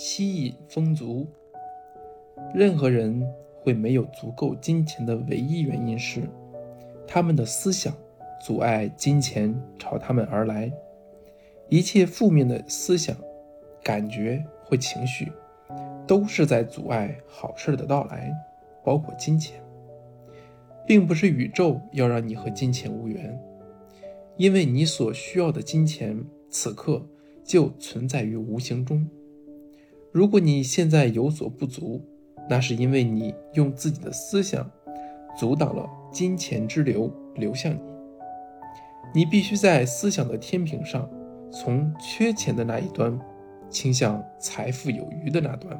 吸引丰足。任何人会没有足够金钱的唯一原因是，他们的思想阻碍金钱朝他们而来。一切负面的思想、感觉或情绪，都是在阻碍好事的到来，包括金钱。并不是宇宙要让你和金钱无缘，因为你所需要的金钱此刻就存在于无形中。如果你现在有所不足，那是因为你用自己的思想阻挡了金钱之流流向你。你必须在思想的天平上，从缺钱的那一端倾向财富有余的那端，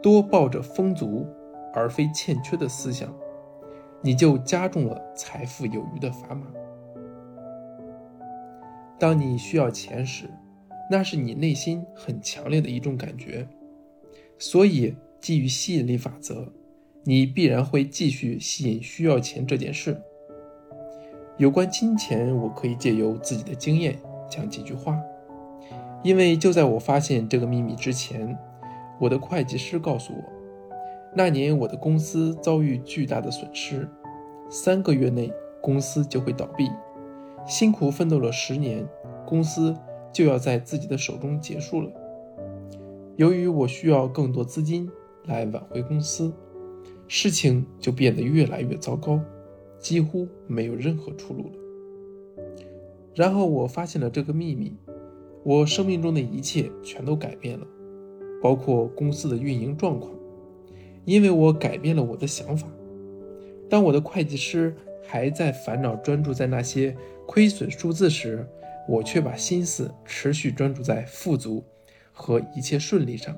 多抱着丰足而非欠缺的思想。你就加重了财富有余的砝码。当你需要钱时，那是你内心很强烈的一种感觉，所以基于吸引力法则，你必然会继续吸引需要钱这件事。有关金钱，我可以借由自己的经验讲几句话，因为就在我发现这个秘密之前，我的会计师告诉我。那年，我的公司遭遇巨大的损失，三个月内公司就会倒闭。辛苦奋斗了十年，公司就要在自己的手中结束了。由于我需要更多资金来挽回公司，事情就变得越来越糟糕，几乎没有任何出路了。然后我发现了这个秘密：我生命中的一切全都改变了，包括公司的运营状况。因为我改变了我的想法。当我的会计师还在烦恼专注在那些亏损数字时，我却把心思持续专注在富足和一切顺利上。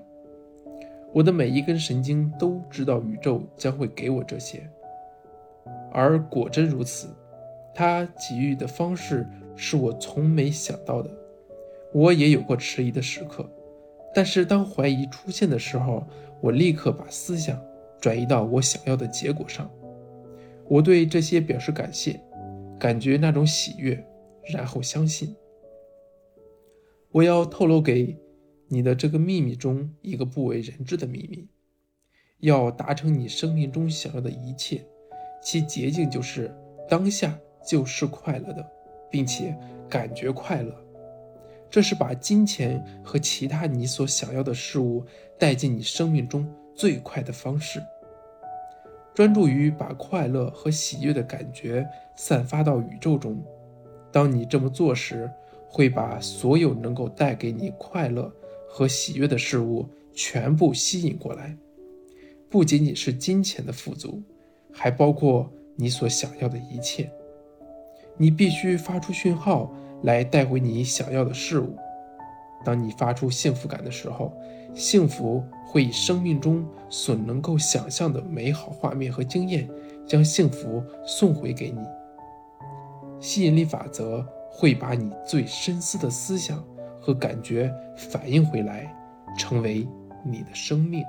我的每一根神经都知道宇宙将会给我这些，而果真如此，它给予的方式是我从没想到的。我也有过迟疑的时刻。但是当怀疑出现的时候，我立刻把思想转移到我想要的结果上。我对这些表示感谢，感觉那种喜悦，然后相信。我要透露给你的这个秘密中一个不为人知的秘密：要达成你生命中想要的一切，其捷径就是当下就是快乐的，并且感觉快乐。这是把金钱和其他你所想要的事物带进你生命中最快的方式。专注于把快乐和喜悦的感觉散发到宇宙中。当你这么做时，会把所有能够带给你快乐和喜悦的事物全部吸引过来。不仅仅是金钱的富足，还包括你所想要的一切。你必须发出讯号。来带回你想要的事物。当你发出幸福感的时候，幸福会以生命中所能够想象的美好画面和经验，将幸福送回给你。吸引力法则会把你最深思的思想和感觉反映回来，成为你的生命。